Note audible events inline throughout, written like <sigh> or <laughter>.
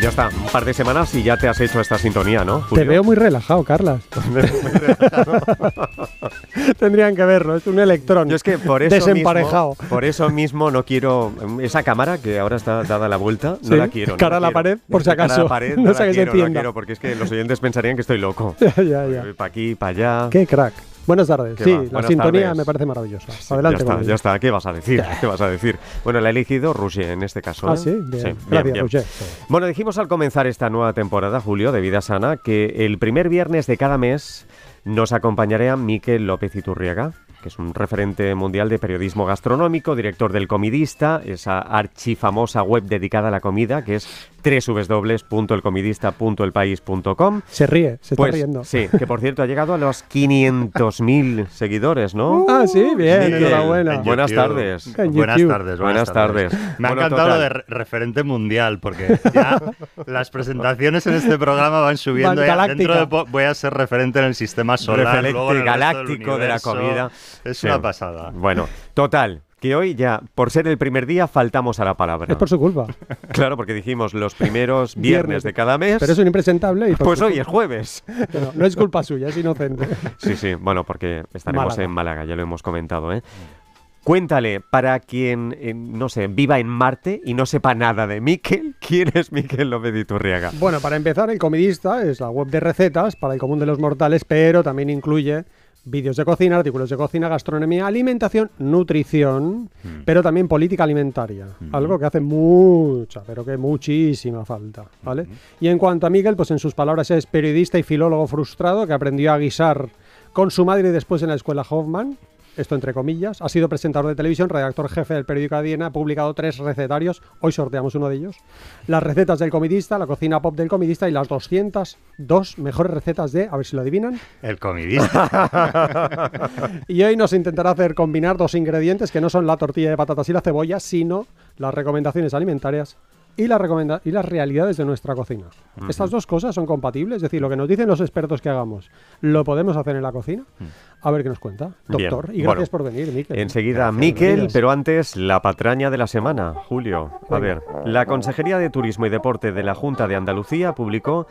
Ya está, un par de semanas y ya te has hecho esta sintonía, ¿no? Te veo muy relajado, Carlas. <laughs> <laughs> Tendrían que verlo, es un electrón. Yo es que por eso Desemparejado. Mismo, por eso mismo no quiero esa cámara que ahora está dada la vuelta, no la quiero. no cara a la quiero. pared, por si Cara a la acaso. pared, <laughs> No no, la se quiero, no la encienda. quiero, porque es que los oyentes pensarían que estoy loco. ya, ya, ya. Para aquí, para allá. Qué crack. Buenas tardes. ¿Qué Sí, va? la Buenas sintonía tardes. me parece maravillosa. Adelante, ya está, ya está. ¿Qué vas a decir? <laughs> ¿Qué vas a decir? Bueno, la ha elegido Roger en este caso. Ah, ¿eh? sí, bien. Gracias, bien. Bueno, dijimos al comenzar esta nueva temporada, Julio, de Vida Sana, que el primer viernes de cada mes nos acompañaría Miquel López Iturriaga, que es un referente mundial de periodismo gastronómico, director del Comidista, esa archifamosa web dedicada a la comida, que es www.elcomidista.elpaís.com. Se ríe, se Pues está riendo. sí, que por cierto ha llegado a los 500.000 <laughs> seguidores, ¿no? Ah, sí, bien, Sí, enhorabuena. en Buenas tardes. En Buenas tardes, Buenas tardes. Me ha Bueno, encantado total. lo de re- referente mundial, porque ya <laughs> las presentaciones en este programa van subiendo. Van ya galáctica. dentro de voy a ser referente en el sistema solar, Referente luego en el resto del galáctico de la comida. Es Sí. una pasada. Bueno, total, que hoy ya, por ser el primer día, faltamos a la palabra. Es por su culpa. <laughs> Claro, porque dijimos los primeros <laughs> viernes Viernes. de cada mes. Pero es un impresentable y Pues hoy es jueves. <laughs> No, no es culpa suya, es inocente. Sí, sí, bueno, porque estaremos Málaga. en Málaga, ya lo hemos comentado, ¿eh? Cuéntale, para quien, eh, no sé, viva en Marte y no sepa nada de Miquel, ¿quién es Miquel López de Iturriaga? Bueno, para empezar, El Comidista es la web de recetas para el común de los mortales, pero también incluye vídeos de cocina, artículos de cocina, gastronomía, alimentación, nutrición, pero también política alimentaria. Algo que hace mucha, pero que muchísima falta, ¿vale? Y en cuanto a Miguel, pues en sus palabras es periodista y filólogo frustrado que aprendió a guisar con su madre y después en la escuela Hoffman. Esto entre comillas. Ha sido presentador de televisión, redactor jefe del periódico ADN, ha publicado tres recetarios. Hoy sorteamos uno de ellos. Las recetas del comidista, la cocina pop del comidista y las 202 mejores recetas de, a ver si lo adivinan. El comidista. <laughs> Y hoy nos intentará hacer combinar dos ingredientes que no son la tortilla de patatas y la cebolla, sino las recomendaciones alimentarias y, la recomenda- y las realidades de nuestra cocina. Estas dos cosas son compatibles, es decir, lo que nos dicen los expertos que hagamos, ¿lo podemos hacer en la cocina? A ver qué nos cuenta, Bien, doctor. Y bueno, gracias por venir, Miquel. Enseguida Gracias, Miquel, pero antes la patraña de la semana, Julio. A Venga. ver, la Consejería de Turismo y Deporte de la Junta de Andalucía publicó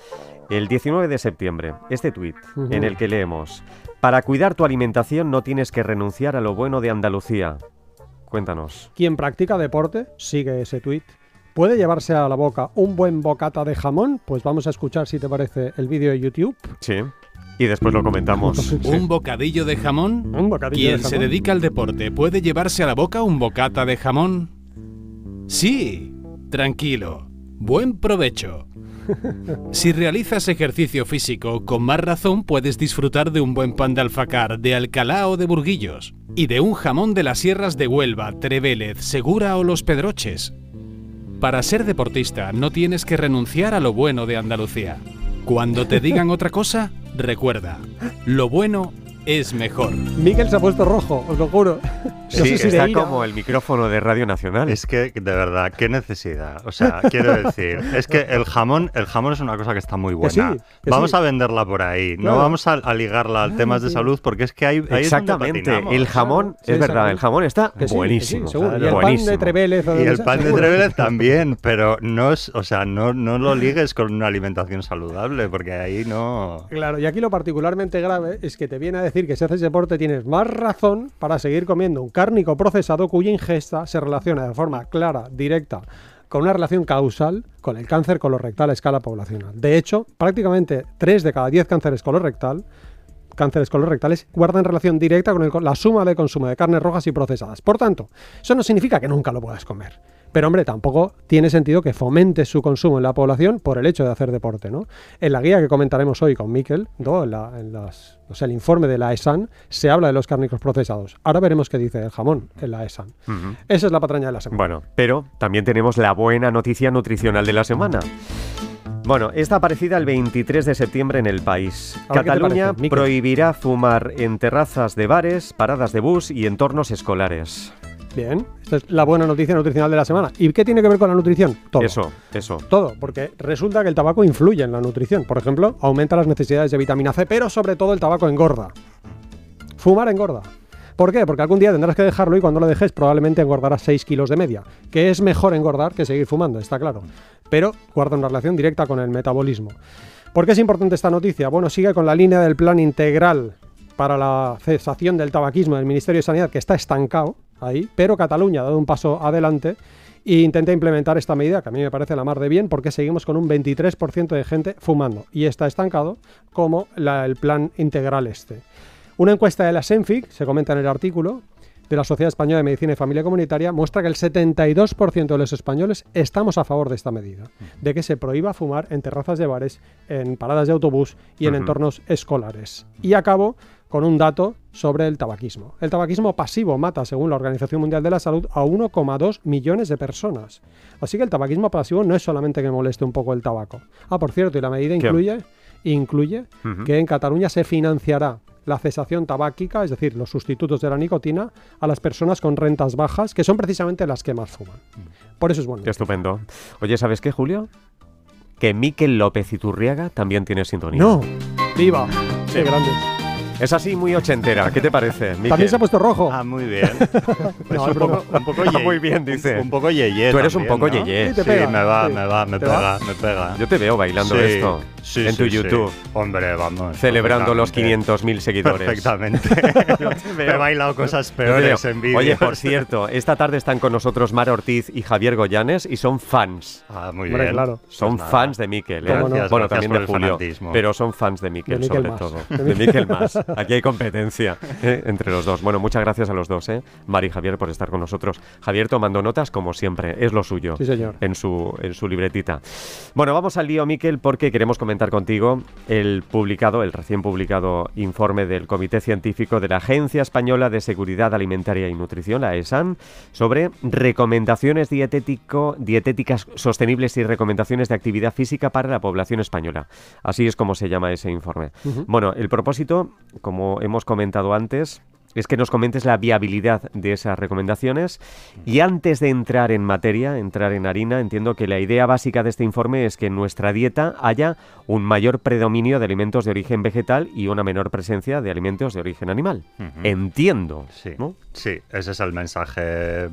el 19 de septiembre este tuit en el que leemos, para cuidar tu alimentación no tienes que renunciar a lo bueno de Andalucía. Cuéntanos. Quien practica deporte sigue ese tuit. ¿Puede llevarse a la boca un buen bocata de jamón? Pues vamos a escuchar, si te parece, el vídeo de YouTube. Sí. Y después lo comentamos. <laughs> Sí. ¿Un bocadillo de jamón? Un bocadillo ¿Quien de se dedica al deporte puede llevarse a la boca un bocata de jamón? Sí, tranquilo. Buen provecho. <laughs> Si realizas ejercicio físico, con más razón puedes disfrutar de un buen pan de alfacar, de Alcalá o de Burguillos, y de un jamón de las sierras de Huelva, Trevélez, Segura o Los Pedroches. Para ser deportista no tienes que renunciar a lo bueno de Andalucía. Cuando te digan otra cosa, recuerda, lo bueno es mejor. Miquel se ha pueto rojo, os lo juro. No Sí, sé si está como el micrófono de Radio Nacional. Es que, de verdad, qué necesidad. O sea, <laughs> quiero decir, es que el jamón, el jamón es una cosa que está muy Que buena. sí, que vamos sí. a venderla por ahí. Claro. No vamos a, a ligarla al temas de salud porque es que hay ahí es donde Exactamente. El jamón, Sí, es verdad, el jamón está Que sí, que sí, buenísimo. seguro. Claro. Y el pan de Trevélez. Y el pan de. <laughs> Trevélez también, pero no es, o sea, no, no lo ligues con una alimentación saludable, porque ahí no. Claro, y aquí lo particularmente grave es que te viene a decir que si haces deporte tienes más razón para seguir comiendo un cárnico procesado cuya ingesta se relaciona de forma clara, directa, con una relación causal con el cáncer colorectal a escala poblacional. De hecho, prácticamente 3 de cada 10 cánceres colorectal cánceres colorectales guardan relación directa con la suma de consumo de carnes rojas y procesadas. Por tanto, eso no significa que nunca lo puedas comer. Pero hombre, tampoco tiene sentido que fomentes su consumo en la población por el hecho de hacer deporte, ¿no? En la guía que comentaremos hoy con Miquel, ¿no? en, la- en las, o sea, el informe de la ESAN, se habla de los cárnicos procesados. Ahora veremos qué dice el jamón en la ESAN. Esa es la patraña de la semana. Bueno, pero también tenemos la buena noticia nutricional de la semana. Bueno, está aparecida el 23 de septiembre en el país. A ver, ¿qué te Cataluña parece, prohibirá fumar en terrazas de bares, paradas de bus y entornos escolares. Bien, esta es la buena noticia nutricional de la semana. ¿Y qué tiene que ver con la nutrición? Todo. Eso, eso. Todo, porque resulta que el tabaco influye en la nutrición. Por ejemplo, aumenta las necesidades de vitamina C, pero sobre todo el tabaco engorda. Fumar engorda. ¿Por qué? Porque algún día tendrás que dejarlo y cuando lo dejes probablemente engordarás 6 kilos de media. Que es mejor engordar que seguir fumando, está claro. pero guarda una relación directa con el metabolismo. ¿Por qué es importante esta noticia? Bueno, sigue con la línea del plan integral para la cesación del tabaquismo del Ministerio de Sanidad, que está estancado ahí, pero Cataluña ha dado un paso adelante e intenta implementar esta medida, que a mí me parece la mar de bien, porque seguimos con un 23% de gente fumando y está estancado como la- el plan integral este. Una encuesta de la SENFIC, se comenta en el artículo, de la Sociedad Española de Medicina y Familia Comunitaria, muestra que el 72% de los españoles estamos a favor de esta medida, de que se prohíba fumar en terrazas de bares, en paradas de autobús y en entornos escolares. Y acabo con un dato sobre el tabaquismo. El tabaquismo pasivo mata, según la Organización Mundial de la Salud, a 1,2 millones de personas. Así que el tabaquismo pasivo no es solamente que moleste un poco el tabaco. Ah, por cierto, y la medida ¿Qué? incluye, que en Cataluña se financiará la cesación tabáquica, es decir, los sustitutos de la nicotina, a las personas con rentas bajas, que son precisamente las que más fuman. Por eso es bueno. Qué estupendo. Oye, ¿sabes qué, Julio? Que Miquel López Iturriaga también tiene sintonía. ¡No! ¡Viva! ¡Qué grande! Es así muy ochentera. ¿Qué te parece, Miquel? También se ha puesto rojo. Ah, muy bien. <laughs> Pues No, un, poco, un poco Ah, ye- muy bien, dice. Un, un poco yeye Tú eres un poco ¿no? yeye. Sí, me va, sí. me va, me pega, me pega. Yo te veo bailando Sí, esto sí, en tu sí, sí. YouTube, Hombre, vamos. celebrando los perfectamente. 500.000 seguidores. Perfectamente. <laughs> veo. He bailado cosas Yo peores en vídeo. Oye, por cierto, esta tarde están con nosotros Mar Ortiz y Javier Goyanes y son fans. Ah, muy Hombre, bien. claro. Son Pues fans de Miquel, ¿eh? Gracias, bueno, gracias también por de el Julio, fanatismo. pero son fans de Miquel, sobre todo. De De Miquel más. <laughs> Aquí hay competencia ¿eh? entre los dos. Bueno, muchas gracias a los dos, ¿eh? Mari y Javier, por estar con nosotros. Javier tomando notas, como siempre, es lo suyo. Sí, señor. En su, en su libretita. Bueno, vamos al lío, Miquel, porque queremos comentar contigo el publicado, el recién publicado informe del Comité Científico de la Agencia Española de Seguridad Alimentaria y Nutrición, la ESAN, sobre recomendaciones dietético, dietéticas sostenibles y recomendaciones de actividad física para la población española. Así es como se llama ese informe. Bueno, el propósito, como hemos comentado antes, es que nos comentes la viabilidad de esas recomendaciones. Y antes de entrar en materia, entrar en harina, entiendo que la idea básica de este informe es que en nuestra dieta haya un mayor predominio de alimentos de origen vegetal y una menor presencia de alimentos de origen animal. Entiendo. Sí, ¿no? sí, ese es el mensaje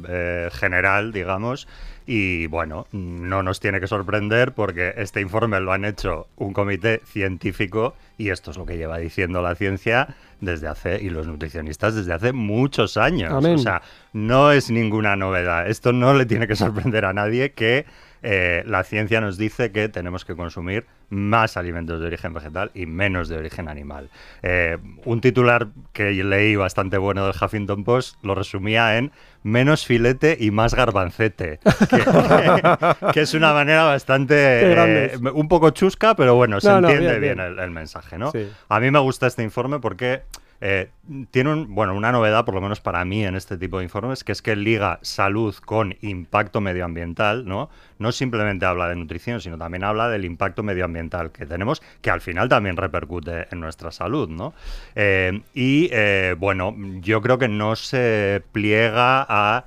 eh, general, digamos. Y bueno, no nos tiene que sorprender porque este informe lo han hecho un comité científico y esto es lo que lleva diciendo la ciencia desde hace, y los nutricionistas desde hace muchos años. Amén. O sea, no es ninguna novedad. Esto no le tiene que sorprender a nadie que eh, la ciencia nos dice que tenemos que consumir más alimentos de origen vegetal y menos de origen animal. Eh, un titular que leí bastante bueno del Huffington Post lo resumía en menos filete y más garbancete, que, <laughs> que es una manera bastante eh, un poco chusca, pero bueno, se No, no, entiende bien, bien, bien. El, el mensaje, ¿no? Sí. A mí me gusta este informe porque eh, tiene un, bueno, una novedad, por lo menos para mí, en este tipo de informes, que es que liga salud con impacto medioambiental, ¿no? No simplemente habla de nutrición, sino también habla del impacto medioambiental que tenemos, que al final también repercute en nuestra salud, ¿no? Eh, y eh, bueno, yo creo que no se pliega a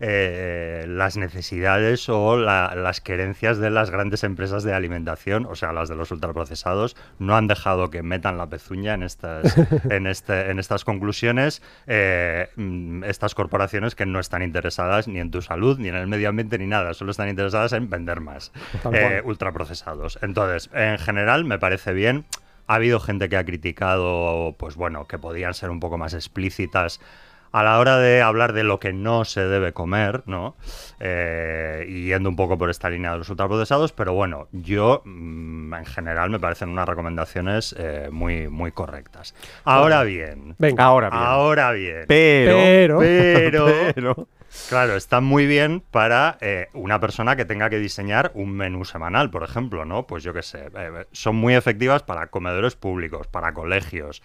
eh, las necesidades o la- las querencias de las grandes empresas de alimentación, o sea, las de los ultraprocesados, no han dejado que metan la pezuña en estas, <laughs> en este, en estas conclusiones. eh, mm, estas corporaciones que no están interesadas ni en tu salud, ni en el medio ambiente, ni nada, solo están interesadas en vender más eh, ultraprocesados. Entonces, en general, me parece bien. Ha habido gente que ha criticado, pues bueno, que podían ser un poco más explícitas a la hora de hablar de lo que no se debe comer, ¿no? Eh, y yendo un poco por esta línea de los ultraprocesados, pero bueno, yo mm, en general me parecen unas recomendaciones eh, muy, muy correctas. Ahora bien, Venga. Ahora bien. ahora bien, Pero, Pero- <laughs> pero, pero- Claro, está muy bien para eh, una persona que tenga que diseñar un menú semanal, por ejemplo, ¿no? Pues yo qué sé, eh, son muy efectivas para comedores públicos, para colegios,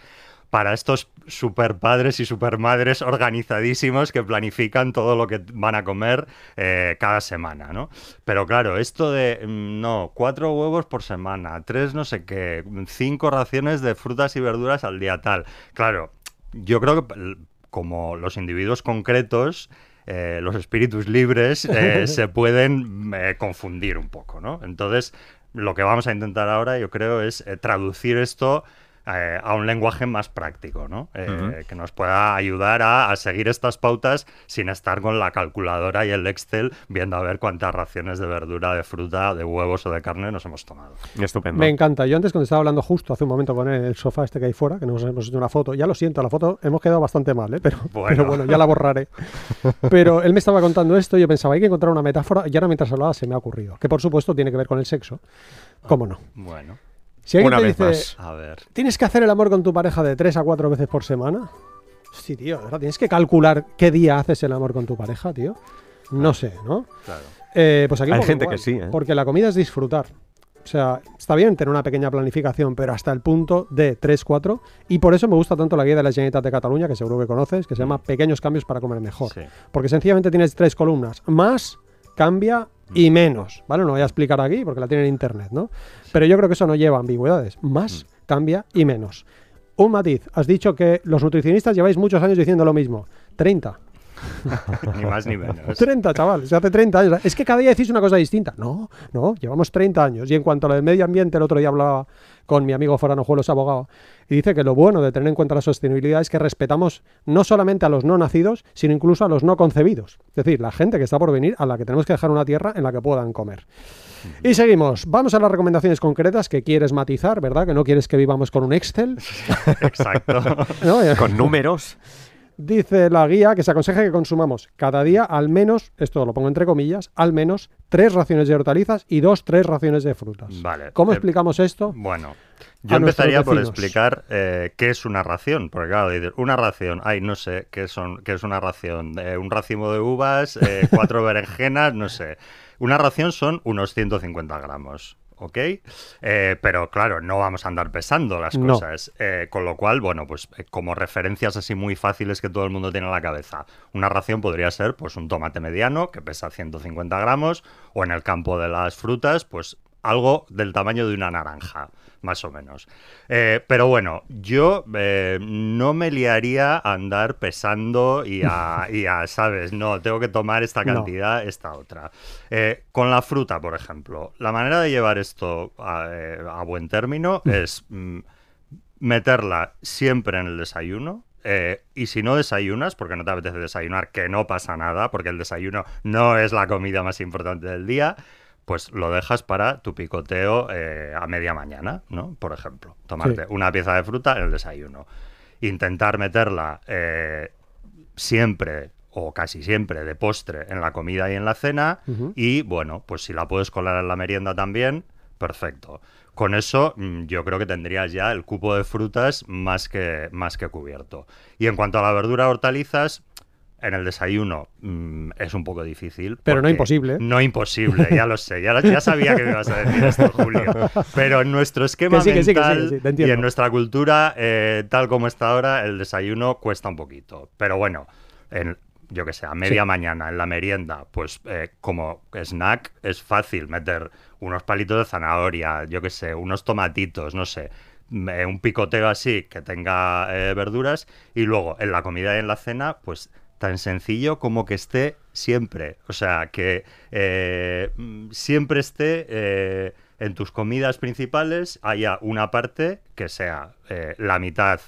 para estos super padres y super madres organizadísimos que planifican todo lo que van a comer eh, cada semana, ¿no? Pero claro, esto de, mm, no, cuatro huevos por semana, tres no sé qué, cinco raciones de frutas y verduras al día tal. Claro, yo creo que como los individuos concretos, eh, los espíritus libres eh, <laughs> se pueden confundir un poco, ¿no? Entonces, lo que vamos a intentar ahora, yo creo, es traducir esto eh, a un lenguaje más práctico, ¿no? Eh, que nos pueda ayudar a, a, seguir estas pautas sin estar con la calculadora y el Excel viendo a ver cuántas raciones de verdura, de fruta, de huevos o de carne nos hemos tomado. Estupendo. Me encanta. Yo antes cuando estaba hablando justo hace un momento con él en el sofá este que hay fuera, que nos hemos hecho una foto, ya lo siento, la foto hemos quedado bastante mal, ¿eh? pero, bueno. pero bueno, ya la borraré. pero él me estaba contando esto y yo pensaba, hay que encontrar una metáfora y ahora mientras hablaba se me ha ocurrido, que por supuesto tiene que ver con el sexo. ¿Cómo no? Bueno. Si alguien Una te vez dice, más. A ver. ¿tienes que hacer el amor con tu pareja de tres a cuatro veces por semana? Sí, tío, ¿verdad? Tienes que calcular qué día haces el amor con tu pareja, tío. No sé, ¿no? Claro. Eh, pues aquí Hay gente igual, que sí, ¿eh? Porque la comida es disfrutar. O sea, está bien tener una pequeña planificación, pero hasta el punto de 3, 4. Y por eso me gusta tanto la guía de las Generalitat de Cataluña, que seguro que conoces, que se llama Pequeños cambios para comer mejor. Sí. Porque sencillamente tienes tres columnas. Más, cambia y Mm. menos. ¿Vale? No voy a explicar aquí porque la tiene en internet, ¿no? Pero yo creo que eso no lleva ambigüedades. Mm. Más, cambia y menos. Un matiz. Has dicho que los nutricionistas lleváis muchos años diciendo lo mismo. 30. <laughs> ni más ni menos. 30, chaval, se hace 30 años. Es que cada día decís una cosa distinta. No, no, llevamos 30 años. Y en cuanto a lo del medio ambiente, el otro día hablaba con mi amigo Forano Juelos, abogado, y dice que lo bueno de tener en cuenta la sostenibilidad es que respetamos no solamente a los no nacidos, sino incluso a los no concebidos. Es decir, la gente que está por venir, a la que tenemos que dejar una tierra en la que puedan comer. Y seguimos. Vamos a las recomendaciones concretas que quieres matizar, ¿verdad? Que no quieres que vivamos con un Excel. <laughs> Exacto. <laughs> ¿no? Con números. Dice la guía que se aconseja que consumamos cada día al menos, esto lo pongo entre comillas, al menos tres raciones de hortalizas y dos, tres raciones de frutas. Vale. ¿Cómo Eh, explicamos esto? Bueno, yo empezaría por explicar eh, qué es una ración, porque claro, una ración, ay, no sé qué, son, qué es una ración, Eh, un racimo de uvas, cuatro <laughs> berenjenas, no sé. Una ración son unos 150 gramos. ¿Ok? Eh, pero claro, no vamos a andar pesando las No. cosas. Eh, con lo cual, bueno, pues eh, como referencias así muy fáciles que todo el mundo tiene en la cabeza. Una ración podría ser pues un tomate mediano que pesa 150 gramos o en el campo de las frutas, pues algo del tamaño de una naranja, más o menos. Eh, pero bueno, yo eh, no me liaría a andar pesando y a, y a, <laughs> ¿sabes? No, tengo que tomar esta No. cantidad, esta otra. Eh, con la fruta, por ejemplo, la manera de llevar esto a, a buen término es mm, meterla siempre en el desayuno. eh, y si no desayunas, porque no te apetece desayunar, que no pasa nada, porque el desayuno no es la comida más importante del día, pues lo dejas para tu picoteo eh, a media mañana, ¿no? Por ejemplo, tomarte Sí. una pieza de fruta en el desayuno. Intentar meterla eh, siempre o casi siempre de postre en la comida y en la cena. Y bueno, pues si la puedes colar en la merienda también, perfecto. Con eso mm, yo creo que tendrías ya el cupo de frutas más que, más que cubierto. Y en cuanto a la verdura hortalizas, en el desayuno mm, es un poco difícil. Pero no imposible. No imposible, ya lo sé. Ya, ya sabía que me ibas a decir esto, Julio. Pero en nuestro esquema Que sí, sí, que sí, que y en nuestra cultura, eh, tal como está ahora, el desayuno cuesta un poquito. Pero bueno, en, yo que sé, a media Sí. mañana en la merienda, pues eh, como snack es fácil meter unos palitos de zanahoria, yo que sé, unos tomatitos, no sé, mm, eh, un picoteo así que tenga eh, verduras y luego en la comida y en la cena, pues tan sencillo como que esté siempre, o sea, que eh, siempre esté eh, en tus comidas principales haya una parte que sea eh, la mitad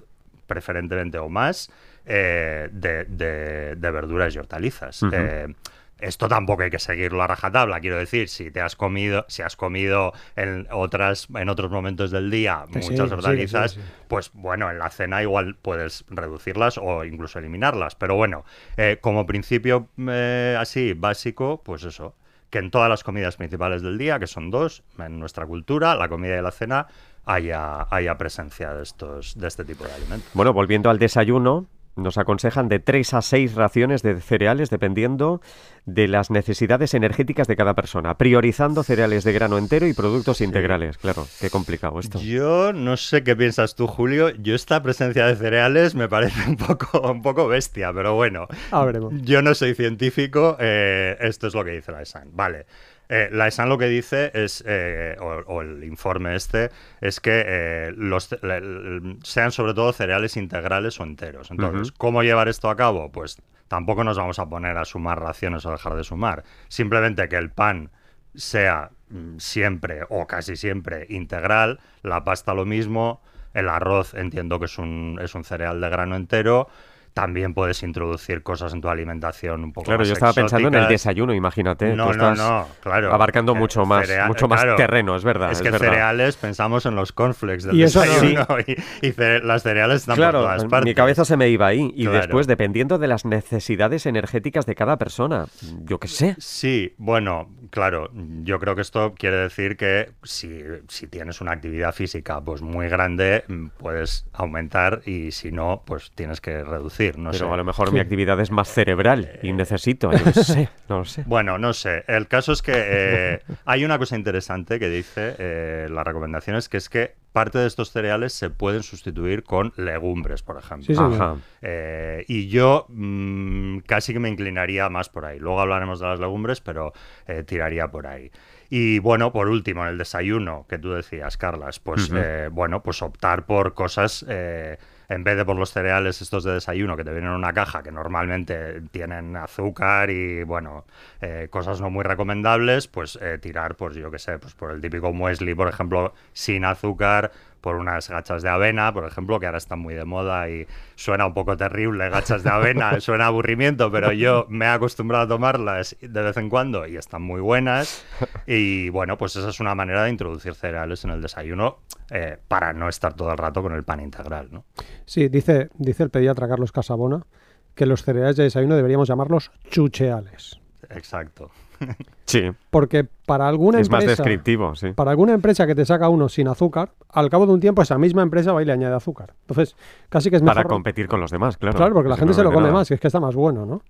preferentemente o más, eh, de, de- de verduras y hortalizas. Eh, esto tampoco hay que seguirlo a rajatabla, quiero decir, si te has comido, si has comido en otras, en otros momentos del día muchas sí, hortalizas, sí, sí. pues bueno, en la cena igual puedes reducirlas o incluso eliminarlas. Pero bueno, eh, como principio eh, así básico, pues eso, que en todas las comidas principales del día, que son dos, en nuestra cultura, la comida y la cena, haya, haya presencia de estos, de este tipo de alimentos. Bueno, volviendo al desayuno, nos aconsejan de 3 a 6 raciones de cereales dependiendo de las necesidades energéticas de cada persona, priorizando cereales de grano entero y productos integrales. Claro, qué complicado esto. Yo no sé qué piensas tú, Julio. Yo esta presencia de cereales me parece un poco, un poco bestia, pero bueno. Ah, veremos. Yo no soy científico, eh, esto es lo que dice la ESAN. Vale. Eh, la ESAN lo que dice es, eh, o, o el informe este, es que eh, los, le- le- sean sobre todo cereales integrales o enteros. Entonces. ¿cómo llevar esto a cabo? Pues tampoco nos vamos a poner a sumar raciones o dejar de sumar. Simplemente que el pan sea mm, siempre o casi siempre integral, la pasta lo mismo, El arroz entiendo que es un, es un cereal de grano entero también puedes introducir cosas en tu alimentación un poco Claro, más yo estaba pensando en el desayuno, imagínate. No, tú no, estás no, claro. Abarcando Eh, mucho más, cereal- mucho más claro. terreno, es verdad. Es es que verdad. cereales pensamos en los cornflakes del Y eso no. desayuno <laughs> y, y cere- las cereales están Claro, por todas partes. mi cabeza se me iba ahí. Y Claro. después, dependiendo de las necesidades energéticas de cada persona, yo qué sé. Sí, bueno, claro, yo creo que esto quiere decir que si, si tienes una actividad física pues muy grande, mm, puedes aumentar y si no, pues tienes que reducir, no Pero sé. a lo mejor mi actividad es más cerebral y necesito, yo qué <laughs> sé, no lo sé. Bueno, no sé. El caso es que eh, hay una cosa interesante que dice eh, las recomendaciones, que es que parte de estos cereales se pueden sustituir con legumbres, por ejemplo. Sí, señor. Ajá. Eh, y yo mm, casi que me inclinaría más por ahí. Luego hablaremos de las legumbres, pero eh, tiraría por ahí. Y bueno, por último, en el desayuno que tú decías, Carlas, pues eh, bueno, pues optar por cosas eh, en vez de por los cereales estos de desayuno que te vienen en una caja que normalmente tienen azúcar y bueno, eh, cosas no muy recomendables, pues eh, tirar, pues yo qué sé, pues por el típico muesli, por ejemplo, sin azúcar, por unas gachas de avena, por ejemplo, que ahora están muy de moda y suena un poco terrible, gachas de avena, <laughs> suena aburrimiento, pero yo me he acostumbrado a tomarlas de vez en cuando y están muy buenas. Y bueno, pues esa es una manera de introducir cereales en el desayuno eh, para no estar todo el rato con el pan integral, ¿no? Sí, dice, dice el pediatra Carlos Casabona que los cereales de desayuno deberíamos llamarlos chucheales. Exacto. <laughs> Sí, Porque para alguna es más empresa. descriptivo, sí. Para alguna empresa que te saca uno sin azúcar, al cabo de un tiempo esa misma empresa va y le añade azúcar. Entonces, casi que es mejor. Para competir con los demás, claro. Claro, porque la Si gente no, se lo come nada. más, que es que está más bueno, ¿no?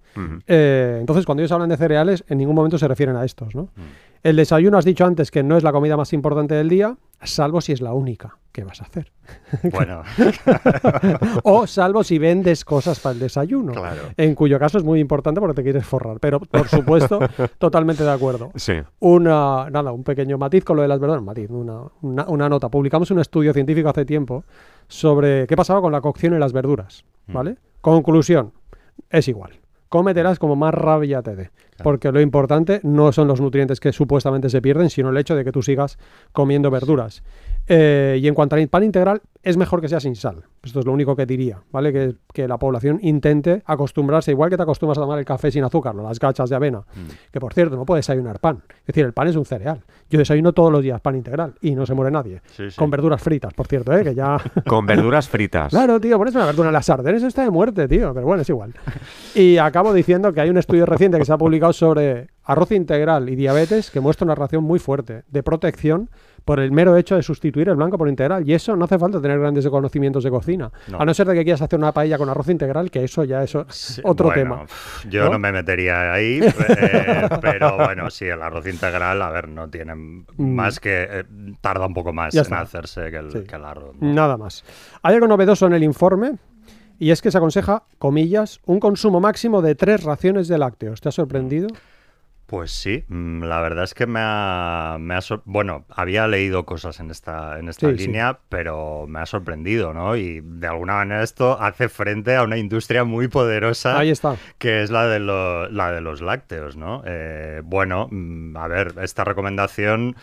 Eh, entonces, cuando ellos hablan de cereales, en ningún momento se refieren a estos, ¿no? Mm. El desayuno has dicho antes que no es la comida más importante del día, salvo si es la única que vas a hacer. <laughs> Bueno, <laughs> o salvo si vendes cosas para el desayuno. claro. En cuyo caso es muy importante porque te quieres forrar. Pero, por supuesto, <laughs> totalmente de acuerdo. Sí. Una, nada, un pequeño matiz con lo de las verduras. Matiz, una, una, una nota. Publicamos un estudio científico hace tiempo sobre qué pasaba con la cocción en las verduras. ¿Vale? Conclusión: es igual. Cómetelas como más rabia te dé. Porque lo importante no son los nutrientes que supuestamente se pierden, sino el hecho de que tú sigas comiendo verduras. Eh, y en cuanto al pan integral, es mejor que sea sin sal. Esto es lo único que diría, ¿vale? Que, que la población intente acostumbrarse, igual que te acostumbras a tomar el café sin azúcar, ¿no? las gachas de avena. Que por cierto, no puedes desayunar pan. Es decir, el pan es un cereal. Yo desayuno todos los días pan integral y no se muere nadie. Sí, sí. Con verduras fritas, por cierto, ¿eh? Que ya. <laughs> Con verduras fritas. Claro, tío, pones una verdura en las sardenes, eso está de muerte, tío, pero bueno, es igual. Y acabo diciendo que hay un estudio reciente que se ha publicado sobre arroz integral y diabetes que muestra una relación muy fuerte de protección por el mero hecho de sustituir el blanco por integral. Y eso no hace falta tener grandes conocimientos de cocina. No. A no ser de que quieras hacer una paella con arroz integral, que eso ya es Sí, otro bueno, tema. Yo ¿no? ¿no? me metería ahí, <laughs> eh, pero bueno, sí, el arroz integral, a ver, no tiene más que. eh, tarda un poco más Mm. Ya en está. hacerse que el, Sí. que el arroz. Nada más. Hay algo novedoso en el informe y es que se aconseja, comillas, un consumo máximo de tres raciones de lácteos. ¿Te ha sorprendido? Pues sí, mm, la verdad es que me ha, me ha bueno, había leído cosas en esta, en esta Sí, sí. línea, pero me ha sorprendido, ¿no? Y de alguna manera esto hace frente a una industria muy poderosa Ahí está. que es la de, lo- la de los lácteos, ¿no? Eh, bueno, mm, a ver, esta recomendación,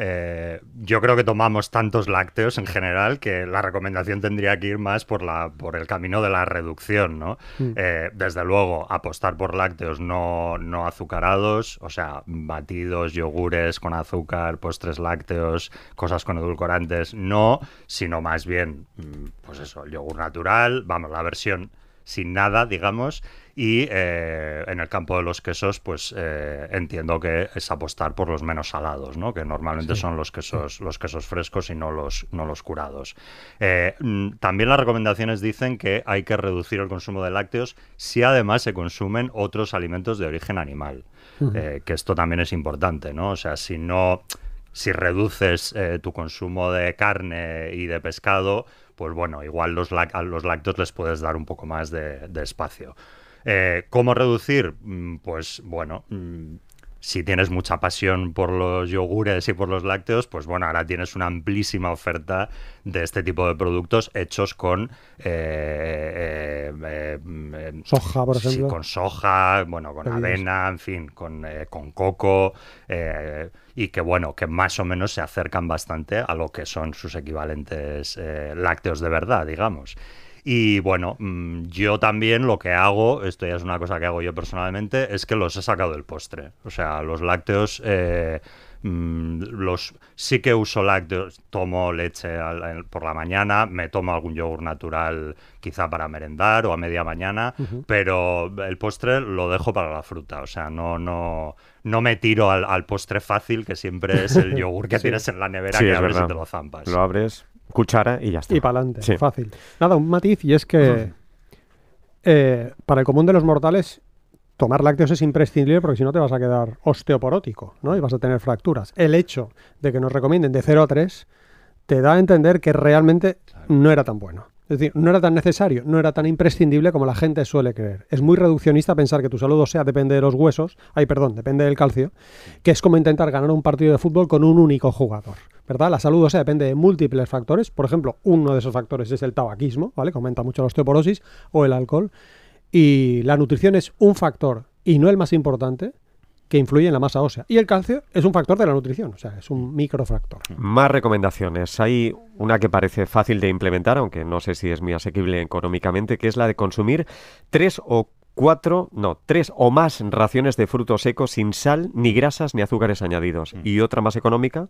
eh, yo creo que tomamos tantos lácteos en general que la recomendación tendría que ir más por, la, por el camino de la reducción, ¿no? Mm. Eh, desde luego, apostar por lácteos no, no azucarados, o sea, batidos, yogures con azúcar, postres lácteos, cosas con edulcorantes, no, sino más bien, mm, pues eso, el yogur natural, vamos, la versión sin nada, digamos, y eh, en el campo de los quesos, pues eh, entiendo que es apostar por los menos salados, ¿no? Que normalmente son los quesos, los quesos frescos y no los, no los curados. Eh, mm, también las recomendaciones dicen que hay que reducir el consumo de lácteos si además se consumen otros alimentos de origen animal. Que esto también es importante, ¿no? O sea, si no si reduces tu consumo de carne y de pescado, pues bueno, igual los, a los lácteos les puedes dar un poco más de, de espacio. Eh, ¿Cómo reducir? Mm, Pues bueno, mm, si tienes mucha pasión por los yogures y por los lácteos, pues bueno, ahora tienes una amplísima oferta de este tipo de productos hechos con eh, eh, eh, Soja, por sí, ejemplo. con soja, bueno, con avena, en fin, con, eh, con coco eh, y que bueno, que más o menos se acercan bastante a lo que son sus equivalentes eh, lácteos de verdad, digamos. Y bueno, mm, yo también lo que hago, esto ya es una cosa que hago yo personalmente, es que los he sacado del postre. O sea, los lácteos, eh, mm, los sí que uso lácteos, tomo leche al- por la mañana, me tomo algún yogur natural quizá para merendar o a media mañana, pero el postre lo dejo para la fruta. O sea, no, no, no me tiro al, al postre fácil, que siempre es el <laughs> yogur que tienes en la nevera Sí, que es abres y verdad. te lo zampas. Lo abres, cuchara y ya está. Y para adelante, Sí. fácil. Nada, un matiz y es que eh, para el común de los mortales tomar lácteos es imprescindible porque si no te vas a quedar osteoporótico, ¿no? Y vas a tener fracturas. El hecho de que nos recomienden de 0 a 3 te da a entender que realmente no era tan bueno. Es decir, no era tan necesario, no era tan imprescindible como la gente suele creer. Es muy reduccionista pensar que tu salud ósea depende de los huesos, ay, perdón, depende del calcio, que es como intentar ganar un partido de fútbol con un único jugador, ¿verdad? La salud ósea depende de múltiples factores, por ejemplo, uno de esos factores es el tabaquismo, ¿vale? Que aumenta mucho la osteoporosis, o el alcohol, y la nutrición es un factor, y no el más importante, que influye en la masa ósea. Y el calcio es un factor de la nutrición, o sea, es un microfactor. Más recomendaciones. Hay una que parece fácil de implementar, aunque no sé si es muy asequible económicamente, que es la de consumir tres o cuatro, no, tres o más raciones de frutos secos sin sal, ni grasas, ni azúcares añadidos. Y otra más económica,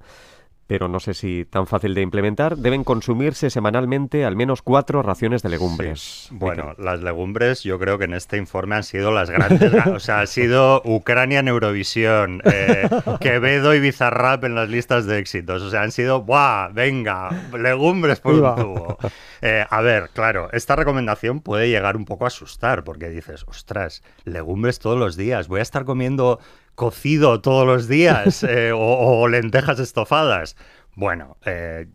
pero no sé si tan fácil de implementar, deben consumirse semanalmente al menos cuatro raciones de legumbres. Sí. Bueno, las legumbres yo creo que en este informe han sido las grandes. o sea, ha sido Ucrania en Eurovisión, eh, <laughs> Quevedo y Bizarrap en las listas de éxitos. O sea, han sido, ¡buah! Venga, legumbres por un tubo. Eh, a ver, claro, esta recomendación puede llegar un poco a asustar porque dices, ostras, legumbres todos los días, voy a estar comiendo cocido todos los días <laughs> eh, o, o lentejas estofadas. Bueno, eh,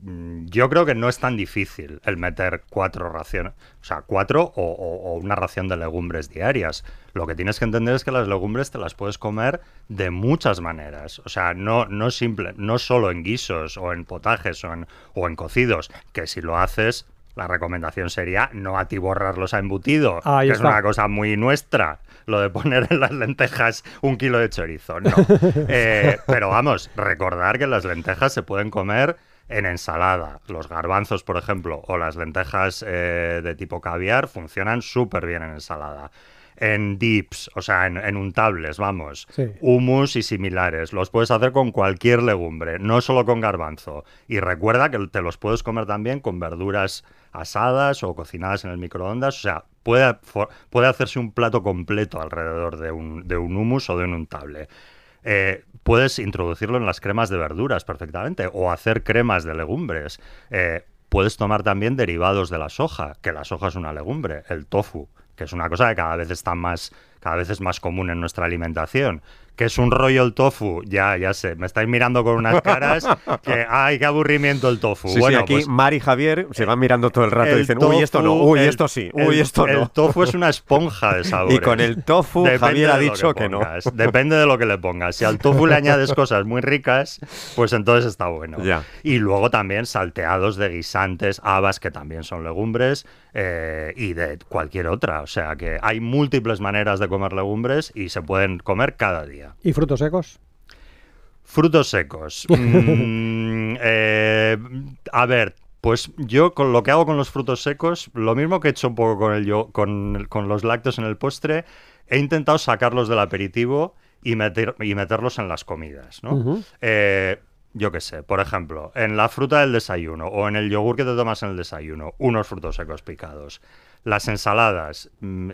yo creo que no es tan difícil el meter cuatro raciones, o sea, cuatro o, o- o una ración de legumbres diarias. Lo que tienes que entender es que las legumbres te las puedes comer de muchas maneras. O sea, no, no simple, no solo en guisos o en potajes o en, o en cocidos, que si lo haces, la recomendación sería no atiborrarlos a embutido, Ahí que está. es una cosa muy nuestra. Lo de poner en las lentejas un kilo de chorizo, no. <laughs> Eh, pero vamos, recordar que las lentejas se pueden comer en ensalada. Los garbanzos, por ejemplo, o las lentejas eh, de tipo caviar funcionan súper bien en ensalada. En dips, o sea, en, en untables, vamos. Sí. Humus y similares. Los puedes hacer con cualquier legumbre, no solo con garbanzo. Y recuerda que te los puedes comer también con verduras asadas o cocinadas en el microondas. O sea, puede hacerse un plato completo alrededor de un, de un humus o de un untable. Eh, puedes introducirlo en las cremas de verduras perfectamente o hacer cremas de legumbres. Eh, puedes tomar también derivados de la soja, que la soja es una legumbre, el tofu, que es una cosa que cada vez está más, cada vez es más común en nuestra alimentación. Que es un rollo el tofu, ya, ya sé, me estáis mirando con unas caras <laughs> que, ay, qué aburrimiento el tofu. Sí, bueno, sí, aquí pues Mari y Javier se van mirando todo el rato y el dicen, uy, esto no, uy, el- esto sí, uy, el- esto no. El tofu es una <laughs> esponja de sabores. Y con el tofu, Depende Javier ha dicho que, no. Depende de lo que le pongas. Si al tofu le añades <laughs> cosas muy ricas, pues entonces está bueno. Ya. Y luego también salteados de guisantes, habas, que también son legumbres, eh, y de cualquier otra. O sea que hay múltiples maneras de comer legumbres y se pueden comer cada día. ¿Y frutos secos? Frutos secos. <laughs> Mm, eh, a ver, pues yo con lo que hago con los frutos secos, lo mismo que he hecho un poco con, el yo, con, con los lácteos en el postre, he intentado sacarlos del aperitivo y, meter, y meterlos en las comidas, ¿no? Eh, yo qué sé, por ejemplo, en la fruta del desayuno o en el yogur que te tomas en el desayuno, unos frutos secos picados. Las ensaladas mm,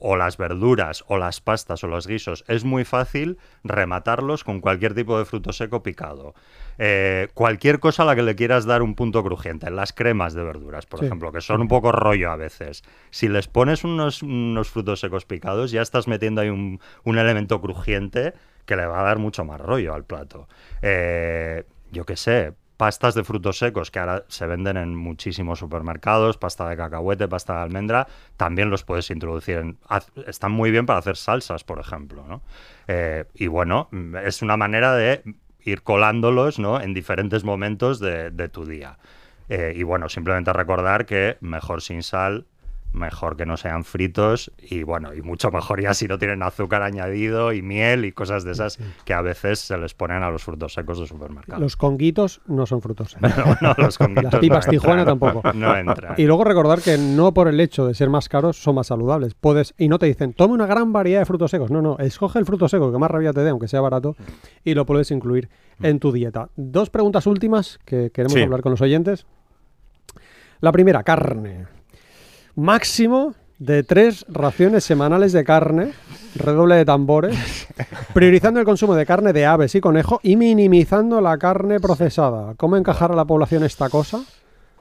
o las verduras o las pastas o los guisos, es muy fácil rematarlos con cualquier tipo de fruto seco picado. Eh, cualquier cosa a la que le quieras dar un punto crujiente, las cremas de verduras, por Sí. ejemplo, que son un poco rollo a veces. Si les pones unos, unos frutos secos picados, ya estás metiendo ahí un, un elemento crujiente que le va a dar mucho más rollo al plato. Eh, yo qué sé, pastas de frutos secos que ahora se venden en muchísimos supermercados, pasta de cacahuete, pasta de almendra, también los puedes introducir. En, están muy bien para hacer salsas, por ejemplo. ¿no? Eh, y bueno, es una manera de ir colándolos ¿no? en diferentes momentos de, tu día. Eh, y bueno, simplemente recordar que mejor sin sal, mejor que no sean fritos y bueno, y mucho mejor ya si no tienen azúcar añadido y miel y cosas de esas que a veces se les ponen a los frutos secos de supermercado. Los conguitos no son frutos secos. <laughs> no, los conguitos Las pipas Tijuana tampoco. No entran. Y luego recordar que no por el hecho de ser más caros son más saludables. Puedes y no te dicen, tome una gran variedad de frutos secos. No, no, escoge el fruto seco que más rabia te dé, aunque sea barato, y lo puedes incluir en tu dieta. Dos preguntas últimas que queremos hablar con los oyentes. La primera, carne máximo de tres raciones semanales de carne, redoble de tambores, <laughs> priorizando el consumo de carne de aves y conejo y minimizando la carne procesada. ¿Cómo encajar a la población esta cosa?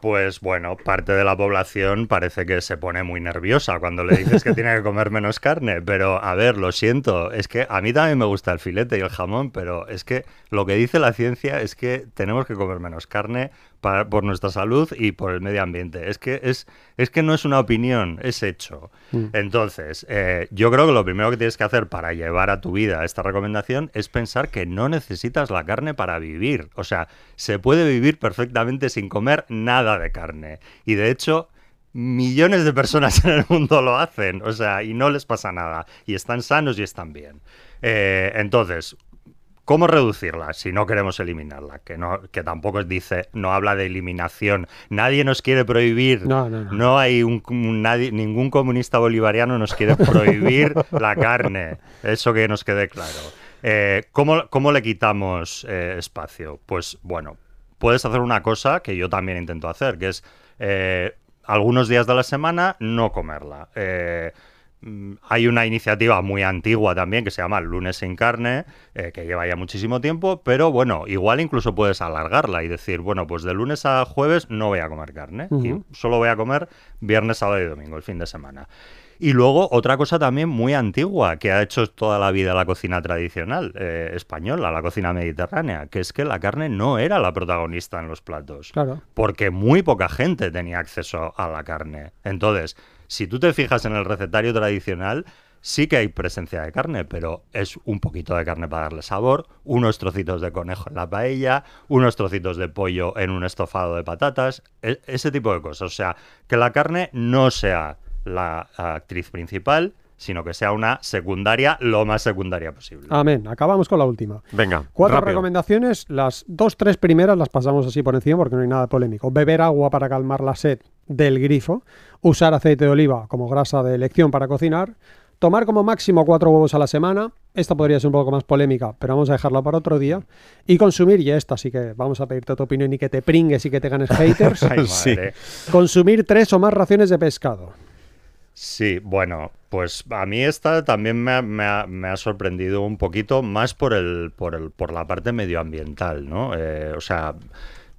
Pues bueno, parte de la población parece que se pone muy nerviosa cuando le dices que tiene que comer menos carne, pero a ver, lo siento, es que a mí también me gusta el filete y el jamón, pero es que lo que dice la ciencia es que tenemos que comer menos carne por nuestra salud y por el medio ambiente. Es que, es, es que no es una opinión, es hecho. Mm. Entonces, eh, yo creo que lo primero que tienes que hacer para llevar a tu vida esta recomendación es pensar que no necesitas la carne para vivir. O sea, se puede vivir perfectamente sin comer nada de carne. Y de hecho, millones de personas en el mundo lo hacen, o sea, y no les pasa nada, y están sanos y están bien. Eh, entonces, ¿Cómo reducirla si no queremos eliminarla? Que, no, que tampoco dice, no habla de eliminación. Nadie nos quiere prohibir. No, no, no. hay un, nadie, ningún comunista bolivariano nos quiere prohibir <laughs> la carne. Eso que nos quede claro. Eh, ¿cómo, le quitamos eh, espacio? Pues bueno, puedes hacer una cosa que yo también intento hacer, que es eh, algunos días de la semana no comerla. Hay una iniciativa muy antigua también que se llama Lunes sin carne, eh, que lleva ya muchísimo tiempo, pero bueno, igual incluso puedes alargarla y decir, bueno, pues de lunes a jueves no voy a comer carne y solo voy a comer viernes, sábado y domingo, el fin de semana. Y luego otra cosa también muy antigua que ha hecho toda la vida la cocina tradicional eh, española, la cocina mediterránea, que es que la carne no era la protagonista en los platos. Claro. Porque muy poca gente tenía acceso a la carne. Entonces, si tú te fijas en el recetario tradicional, sí que hay presencia de carne, pero es un poquito de carne para darle sabor, unos trocitos de conejo en la paella, unos trocitos de pollo en un estofado de patatas, e-, ese tipo de cosas. O sea, que la carne no sea la actriz principal, sino que sea una secundaria lo más secundaria posible. Amén. Acabamos con la última. Venga. Cuatro recomendaciones. Las dos, tres primeras las pasamos así por encima porque no hay nada polémico. Beber agua para calmar la sed del grifo. Usar aceite de oliva como grasa de elección para cocinar. Tomar como máximo cuatro huevos a la semana. Esta podría ser un poco más polémica, pero vamos a dejarla para otro día. Y consumir, y esta sí que vamos a pedirte tu opinión y que te pringues y que te ganes <laughs> haters. Consumir tres o más raciones de pescado. Sí, bueno, pues a mí esta también me ha, sorprendido un poquito más por, el, por, el, por la parte medioambiental, ¿no? Eh, o sea,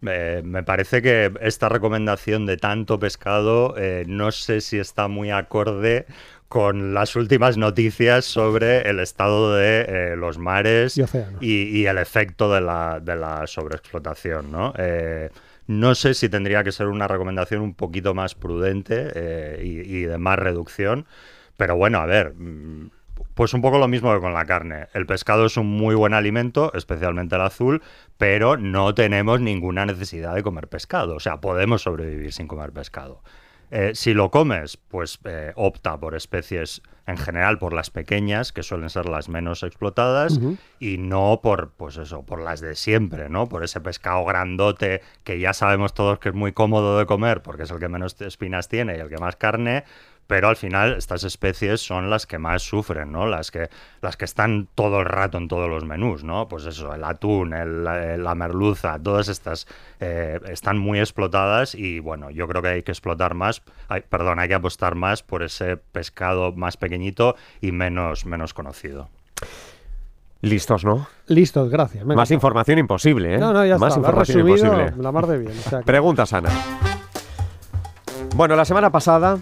me parece que esta recomendación de tanto pescado eh, no sé si está muy acorde con las últimas noticias sobre el estado de eh, los mares y, el efecto de la, de la sobreexplotación, ¿no? No sé si tendría que ser una recomendación un poquito más prudente eh, y, de más reducción, pero bueno, a ver, mm, pues un poco lo mismo que con la carne. El pescado es un muy buen alimento, especialmente el azul, pero no tenemos ninguna necesidad de comer pescado. O sea, podemos sobrevivir sin comer pescado. Eh, si lo comes, pues eh, opta por especies en general por las pequeñas, que suelen ser las menos explotadas, y no por, pues eso, por las de siempre, ¿no? Por ese pescado grandote que ya sabemos todos que es muy cómodo de comer porque es el que menos espinas tiene y el que más carne, pero al final estas especies son las que más sufren, ¿no? Las que, las que están todo el rato en todos los menús, ¿no? Pues eso, el atún, la merluza, todas estas eh, están muy explotadas y bueno, yo creo que hay que explotar más, perdón, hay que apostar más por ese pescado más pequeñito y menos, menos conocido. Listos, ¿no? Listos, gracias. más información imposible, ¿eh? No, no, ya más está. Información imposible. La mar de bien. Pregunta sana. Bueno, la semana pasada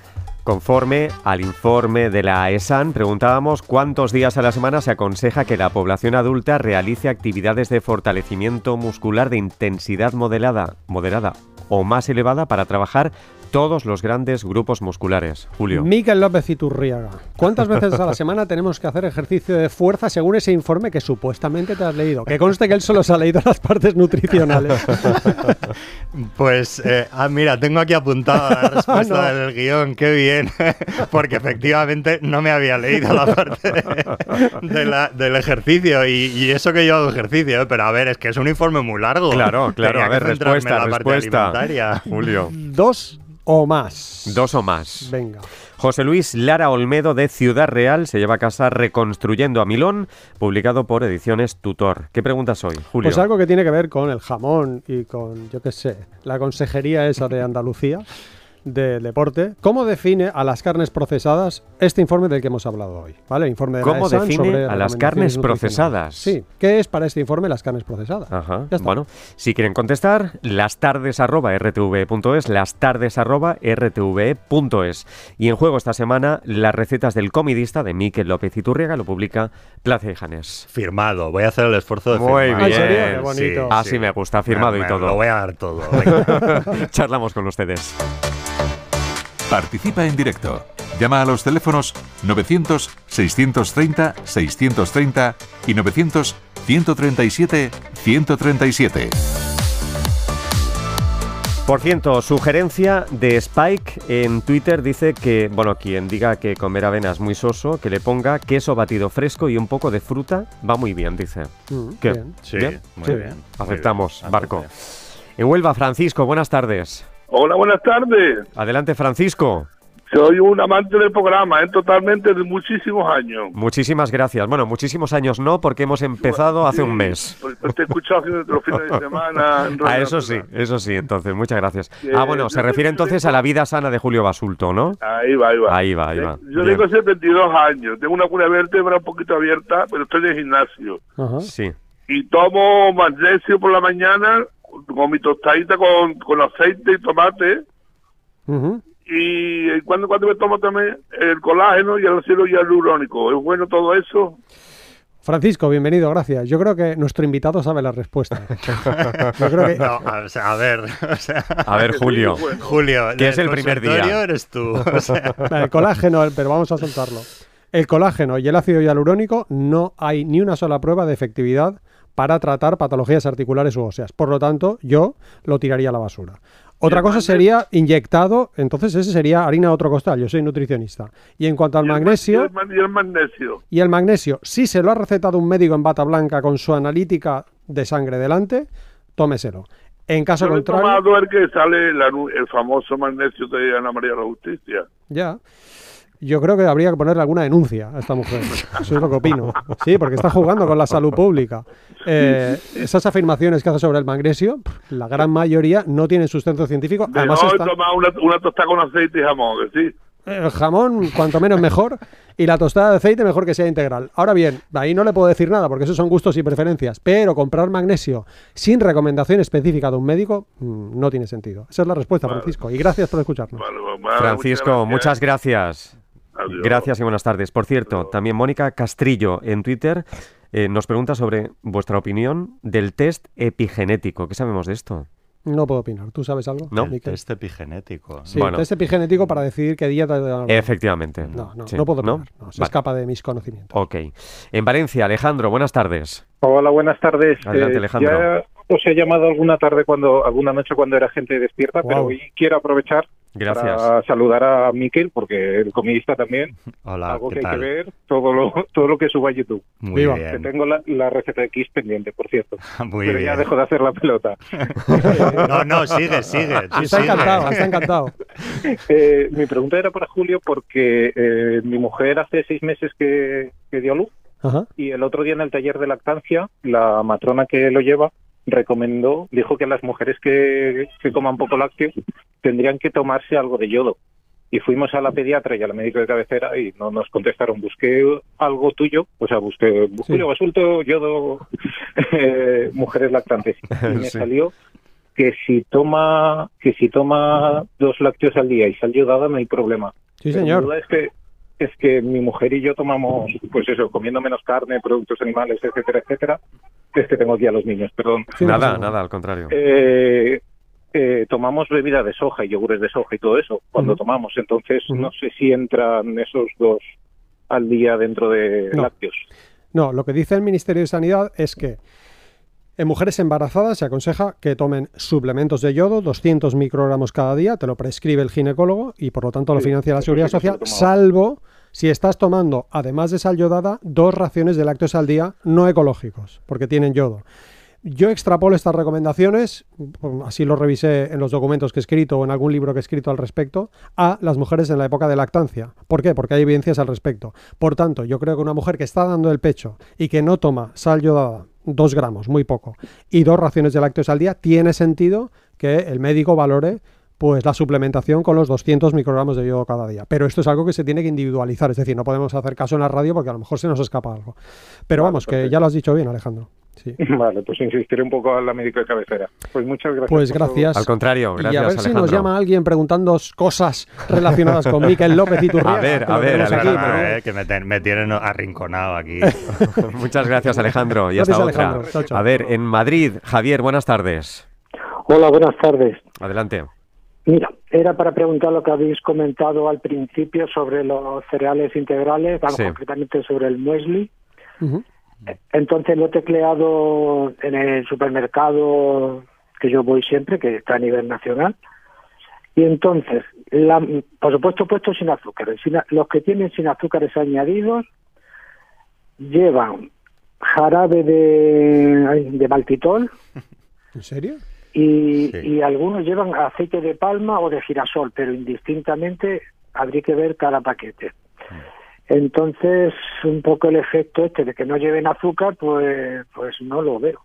Conforme al informe de la ESAN, preguntábamos cuántos días a la semana se aconseja que la población adulta realice actividades de fortalecimiento muscular de intensidad modelada, moderada o más elevada para trabajar todos los grandes grupos musculares. Julio. Miquel López Iturriaga. ¿Cuántas veces a la semana tenemos que hacer ejercicio de fuerza según ese informe que supuestamente te has leído? Que conste que él solo se ha leído las partes nutricionales. <laughs> Pues, eh, ah, mira, tengo aquí apuntada la <laughs> respuesta No. del guion, qué bien, <laughs> porque efectivamente no me había leído la parte de- de la- del ejercicio y, y eso que yo hago ejercicio, eh, pero a ver, es que es un informe muy largo. Claro, claro. Tenía A ver, centrarme en respuesta, la parte respuesta. alimentaria. Julio. Dos o más. Dos o más. Venga. José Luis Lara Olmedo de Ciudad Real se lleva a casa Reconstruyendo a Milón, publicado por Ediciones Tutor. ¿Qué preguntas hoy, Julio? Pues algo que tiene que ver con el jamón y con, yo qué sé, la consejería esa de Andalucía del deporte. ¿Cómo define a las carnes procesadas este informe del que hemos hablado hoy? ¿Vale? El informe de la ¿Cómo define sobre a las carnes procesadas? Sí. ¿Qué es para este informe las carnes procesadas? Ajá. Ya está. Bueno, si quieren contestar, lastardes@rtv.es, lastardes@rtv.es. Y en juego esta semana las recetas del comidista de Miquel López Iturriaga lo publica Plaza y Janés. Firmado, voy a hacer el esfuerzo de Muy firmar. bien. Bonito. Así me gusta, firmado y Me- todo. Lo voy a dar todo. venga. <laughs> Charlamos con ustedes. Participa en directo. Llama a los teléfonos 900-630-630 y 900-137-137. Por cierto, sugerencia de Spike en Twitter dice que, bueno, quien diga que comer avena es muy soso, que le ponga queso batido fresco y un poco de fruta, va muy bien, dice. Mm, ¿Qué? bien. Sí, ¿Bien? muy Sí. bien. muy Aceptamos, bien. barco. En Huelva, Francisco, buenas tardes. Hola, buenas tardes. Adelante, Francisco. Soy un amante del programa, ¿eh? totalmente de muchísimos años. Muchísimas gracias. Bueno, muchísimos años no, porque hemos empezado hace un mes. Pues, pues te he escuchado los fines de semana. <laughs> Ah, eso sí, eso sí, entonces, muchas gracias. Eh, Ah, bueno, se refiere entonces a la vida sana de Julio Basulto, ¿no? Ahí va, ahí va. Ahí va, ahí va. Yo tengo 72 años, tengo una cuna vértebra un poquito abierta, pero estoy en gimnasio. Ajá. Sí. Y tomo magnesio por la mañana con mi tostadita con, con aceite y tomate. Y cuando, cuando me tomo también el colágeno y el ácido hialurónico. ¿Es bueno todo eso? Francisco, bienvenido, gracias. Yo creo que nuestro invitado sabe la respuesta. <laughs> Yo creo que No, o sea, a ver, o sea, A ver, Julio. Bueno. Julio, Que es el primer día. eres tú. o <laughs> sea, el colágeno, pero vamos a soltarlo. El colágeno y el ácido hialurónico no hay ni una sola prueba de efectividad para tratar patologías articulares u óseas. Por lo tanto, yo lo tiraría a la basura. Otra cosa sería inyectado, entonces ese sería harina de otro costal, yo soy nutricionista. Y en cuanto al Y magnesio, Y el, ma- y el magnesio. y el magnesio, si se lo ha recetado un médico en bata blanca con su analítica de sangre delante, tómeselo. En caso Yo he contrario, tomado el que sale la nu- el famoso magnesio de Ana María la Justicia. ya. Yo creo que habría que ponerle alguna denuncia a esta mujer. Eso es lo que opino. Sí, porque está jugando con la salud pública. Eh, esas afirmaciones que hace sobre el magnesio, la gran mayoría no tienen sustento científico. De Además, no está- tomado una, una tostada con aceite y jamón, sí. el jamón, cuanto menos mejor, y la tostada de aceite mejor que sea integral. Ahora bien, ahí no le puedo decir nada porque esos son gustos y preferencias, pero comprar magnesio sin recomendación específica de un médico mm, no tiene sentido. Esa es la respuesta, Francisco, y gracias por escucharnos. Vale, vale, vale, Francisco, muchas gracias. Adiós. Gracias y buenas tardes. Por cierto, Adiós. también Mónica Castrillo en Twitter eh, nos pregunta sobre vuestra opinión del test epigenético. ¿Qué sabemos de esto? No puedo opinar. ¿Tú sabes algo? No. el Miquel? test epigenético. Sí, Bueno. test epigenético para decidir qué dieta... te- Efectivamente. No, no, Sí, no puedo opinar. No, se Vale. escapa de mis conocimientos. Ok. En Valencia, Alejandro, buenas tardes. Hola, buenas tardes. Adelante, Eh, Alejandro. Ya os he llamado alguna tarde cuando, alguna noche cuando era gente despierta, pero Guau. hoy quiero aprovechar Gracias. para saludar a Miquel, porque el comidista también, Hola, algo ¿qué que hay tal? que ver, todo lo, todo lo que suba a YouTube. Muy Viva. Que bien. tengo la, la receta X pendiente, por cierto. <laughs> Muy pero bien. ya dejo de hacer la pelota. <laughs> No, no, sigue, sigue. <laughs> tú Está sigue. encantado, está encantado. Eh, mi pregunta era para Julio porque eh, mi mujer hace seis meses que, que dio luz Ajá. y el otro día en el taller de lactancia, la matrona que lo lleva recomendó, dijo que las mujeres que, que coman poco lácteo tendrían que tomarse algo de yodo. Y fuimos a la pediatra y a la médico de cabecera y no nos contestaron. Busqué algo tuyo, o sea, busqué Julio Basulto, yodo, <laughs> eh, mujeres lactantes. <laughs> Y me Sí. salió que si toma que si toma dos lácteos al día y sal yodada no hay problema. Sí, señor. duda es que es que mi mujer y yo tomamos, pues eso, comiendo menos carne, productos animales, etcétera, etcétera. Es que tengo aquí a los niños, perdón. Sí, nada, nada. nada, al contrario. Eh, eh, tomamos bebida de soja y yogures de soja y todo eso cuando tomamos. Entonces, no sé si entran esos dos al día dentro de No. lácteos. No, lo que dice el Ministerio de Sanidad es que en mujeres embarazadas se aconseja que tomen suplementos de yodo, 200 microgramos cada día, te lo prescribe el ginecólogo y por lo tanto lo Sí, financia la Seguridad Social, salvo si estás tomando, además de sal yodada, dos raciones de lácteos al día no ecológicos, porque tienen yodo. Yo extrapolo estas recomendaciones, mm, así lo revisé en los documentos que he escrito o en algún libro que he escrito al respecto, a las mujeres en la época de lactancia. ¿Por qué? Porque hay evidencias al respecto. Por tanto, yo creo que una mujer que está dando el pecho y que no toma sal yodada, dos gramos, muy poco, y dos raciones de lácteos al día, tiene sentido que el médico valore pues la suplementación con los 200 microgramos de yodo cada día. Pero esto es algo que se tiene que individualizar, es decir, no podemos hacer caso en la radio porque a lo mejor se nos escapa algo. Pero vamos, que ya lo has dicho bien, Alejandro. Sí. <laughs> Vale, pues insistiré un poco a la médica de cabecera. Pues muchas gracias. Pues gracias. Al contrario, y gracias, a ver si Alejandro. nos llama alguien preguntando cosas relacionadas con Miquel López y <laughs> Turriaga, A ver, a ver, tenemos aquí, Alejandro, pero- eh, que me, ten- me tienen arrinconado aquí. <laughs> Muchas gracias, Alejandro. Y Gracias, hasta otra. Alejandro. Chao, chao. A ver, en Madrid, Javier, buenas tardes. Hola, buenas tardes. Adelante. Mira, era para preguntar lo que habéis comentado al principio sobre los cereales integrales, vamos, Sí. concretamente sobre el muesli. Entonces lo he tecleado en el supermercado que yo voy siempre, que está a nivel nacional. Y entonces, la, por supuesto, puesto sin azúcares. Sin los que tienen sin azúcares añadidos llevan jarabe de, de maltitol, ¿En serio? Y, Sí. y algunos llevan aceite de palma o de girasol, pero indistintamente habría que ver cada paquete. Entonces, un poco el efecto este de que no lleven azúcar, pues, pues no lo veo.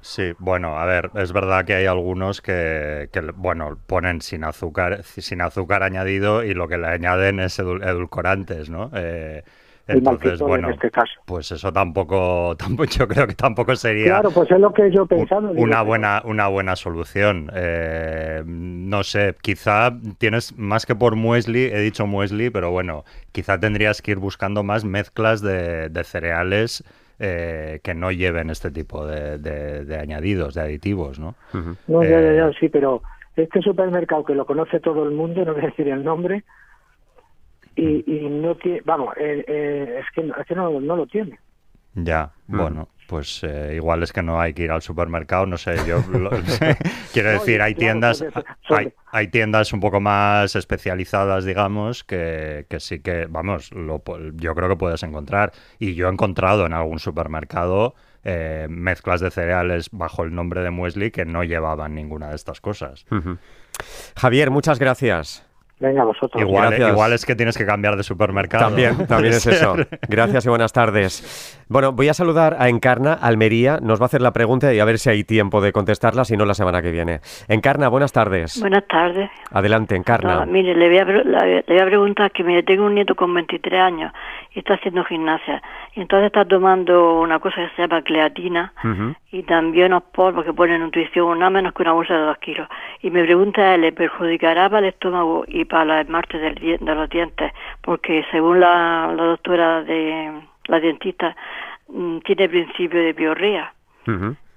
Sí, bueno, a ver, es verdad que hay algunos que, que, bueno, ponen sin azúcar, sin azúcar añadido y lo que le añaden es edul- edulcorantes, ¿no? Eh, entonces, bueno, en este caso. pues eso tampoco, <laughs> tampoco, yo creo que tampoco sería Claro, pues es lo que yo digo, una buena, una buena solución. Eh, no sé, quizá tienes más que por muesli, he dicho muesli, pero bueno, quizá tendrías que ir buscando más mezclas de, de cereales eh, que no lleven este tipo de, de- de añadidos, de aditivos, ¿no? No, ya, ya, eh, ya, sí, pero este supermercado que lo conoce todo el mundo, no voy a decir el nombre, y, y no tiene, vamos, eh, eh, es que, no- es que no, no lo tiene. Ya, bueno, pues eh, igual es que no hay que ir al supermercado, no sé, yo lo- <laughs> <laughs> quiero decir, hay claro, tiendas, hay, hay tiendas un poco más especializadas, digamos, que, que sí que, vamos, lo, pu- yo creo que puedes encontrar. Y yo he encontrado en algún supermercado eh, mezclas de cereales bajo el nombre de muesli que no llevaban ninguna de estas cosas. Javier, muchas gracias. Venga, vosotros. Igual, Gracias. igual es que tienes que cambiar de supermercado. También, también es <laughs> eso. Gracias y buenas tardes. Bueno, voy a saludar a Encarna, Almería. Nos va a hacer la pregunta y a ver si hay tiempo de contestarla, si no la semana que viene. Encarna, buenas tardes. Buenas tardes. Adelante, Encarna. Ah, mire, le voy, a, pre- la- le voy a preguntar que mire, tengo un nieto con 23 años y está haciendo gimnasia. Y entonces está tomando una cosa que se llama creatina y también unos polvos que pone nutrición, nada menos que una bolsa de dos kilos. Y me pregunta, ¿le perjudicará para el estómago y para del dien- de los dientes? Porque según la, la doctora de la dentista, mm, tiene principio de biorrea.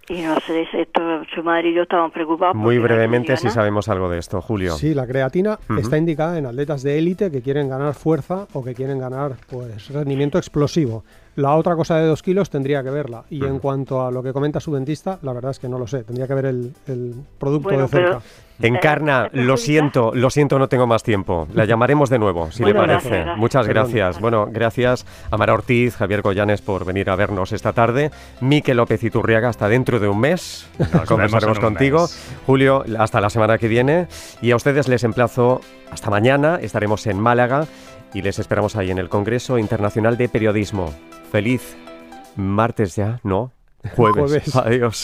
Y no sé, esto, su madre y yo estamos preocupados. Muy no brevemente, si sabemos algo de esto, Julio. Sí, la creatina está indicada en atletas de élite que quieren ganar fuerza o que quieren ganar pues rendimiento explosivo. La otra cosa de dos kilos tendría que verla. Y en cuanto a lo que comenta su dentista, la verdad es que no lo sé. Tendría que ver el, el producto Bueno, de cerca. pero- Encarna, Eh, lo siento, lo siento, no tengo más tiempo. La llamaremos de nuevo, si Bueno, le parece. gracias, gracias. Muchas gracias. Bueno, gracias a Mara Ortiz, Javier Goyanes por venir a vernos esta tarde. Miquel López Iturriaga hasta dentro de un mes. vemos Conversaremos contigo. mes. Julio, hasta la semana que viene. Y a ustedes les emplazo hasta mañana. Estaremos en Málaga y les esperamos ahí en el Congreso Internacional de Periodismo. Feliz martes ya, ¿no? Jueves. Jueves. Adiós.